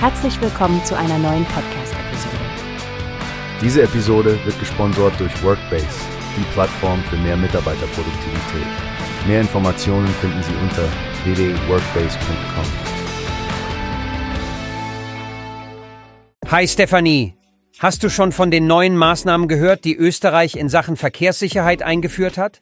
Herzlich willkommen zu einer neuen Podcast-Episode. Diese Episode wird gesponsert durch Workbase, die Plattform für mehr Mitarbeiterproduktivität. Mehr Informationen finden Sie unter www.workbase.com. Hi Stefanie, hast du schon von den neuen Maßnahmen gehört, die Österreich in Sachen Verkehrssicherheit eingeführt hat?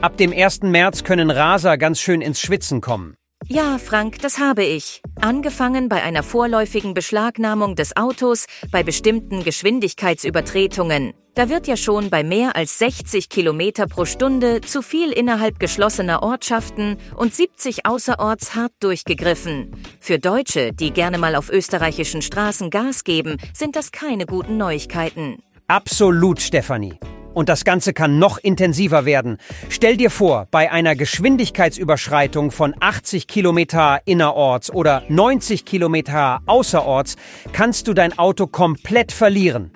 Ab dem 1. März können Raser ganz schön ins Schwitzen kommen. Ja, Frank, das habe ich. Angefangen bei einer vorläufigen Beschlagnahmung des Autos bei bestimmten Geschwindigkeitsübertretungen. Da wird ja schon bei mehr als 60 Kilometer pro Stunde zu viel innerhalb geschlossener Ortschaften und 70 außerorts hart durchgegriffen. Für Deutsche, die gerne mal auf österreichischen Straßen Gas geben, sind das keine guten Neuigkeiten. Absolut, Stefanie. Und das Ganze kann noch intensiver werden. Stell dir vor, bei einer Geschwindigkeitsüberschreitung von 80 Kilometer innerorts oder 90 Kilometer außerorts kannst du dein Auto komplett verlieren.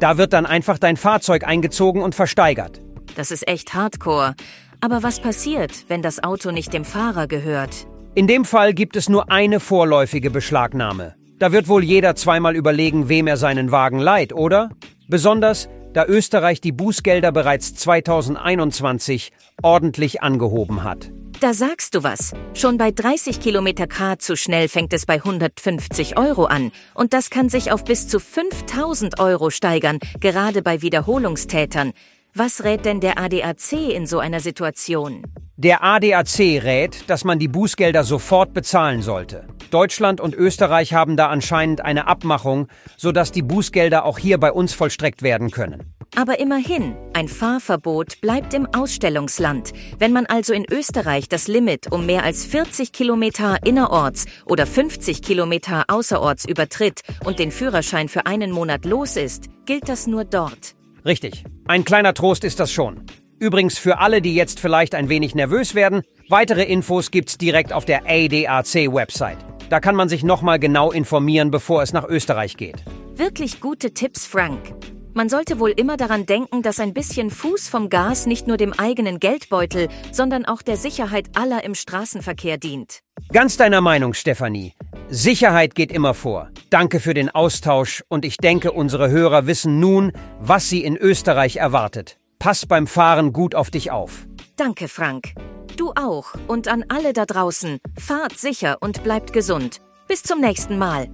Da wird dann einfach dein Fahrzeug eingezogen und versteigert. Das ist echt hardcore. Aber was passiert, wenn das Auto nicht dem Fahrer gehört? In dem Fall gibt es nur eine vorläufige Beschlagnahme. Da wird wohl jeder zweimal überlegen, wem er seinen Wagen leiht, oder? Besonders, da Österreich die Bußgelder bereits 2021 ordentlich angehoben hat. Da sagst du was. Schon bei 30 Kilometer K zu schnell fängt es bei 150 Euro an. Und das kann sich auf bis zu 5000 Euro steigern, gerade bei Wiederholungstätern. Was rät denn der ADAC in so einer Situation? Der ADAC rät, dass man die Bußgelder sofort bezahlen sollte. Deutschland und Österreich haben da anscheinend eine Abmachung, sodass die Bußgelder auch hier bei uns vollstreckt werden können. Aber immerhin, ein Fahrverbot bleibt im Ausstellungsland. Wenn man also in Österreich das Limit um mehr als 40 Kilometer innerorts oder 50 Kilometer außerorts übertritt und den Führerschein für einen Monat los ist, gilt das nur dort. Richtig. Ein kleiner Trost ist das schon. Übrigens für alle, die jetzt vielleicht ein wenig nervös werden, weitere Infos gibt's direkt auf der ADAC-Website. Da kann man sich nochmal genau informieren, bevor es nach Österreich geht. Wirklich gute Tipps, Frank. Man sollte wohl immer daran denken, dass ein bisschen Fuß vom Gas nicht nur dem eigenen Geldbeutel, sondern auch der Sicherheit aller im Straßenverkehr dient. Ganz deiner Meinung, Stefanie. Sicherheit geht immer vor. Danke für den Austausch und ich denke, unsere Hörer wissen nun, was sie in Österreich erwartet. Pass beim Fahren gut auf dich auf. Danke, Frank. Du auch und an alle da draußen. Fahrt sicher und bleibt gesund. Bis zum nächsten Mal.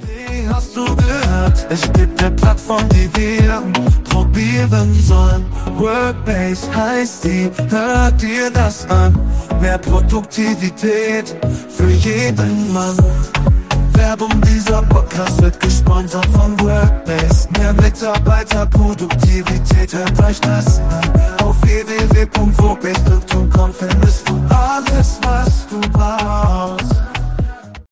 Wie hast du gehört? Es gibt eine Plattform, die wir probieren sollen. Workbase heißt die, hört dir das an. Mehr Produktivität für jeden Mann. Werbung, dieser Podcast wird gesponsert von Workbase. Mehr Mitarbeiterproduktivität, hört euch das an. Auf www.wobase.com findest du alles, was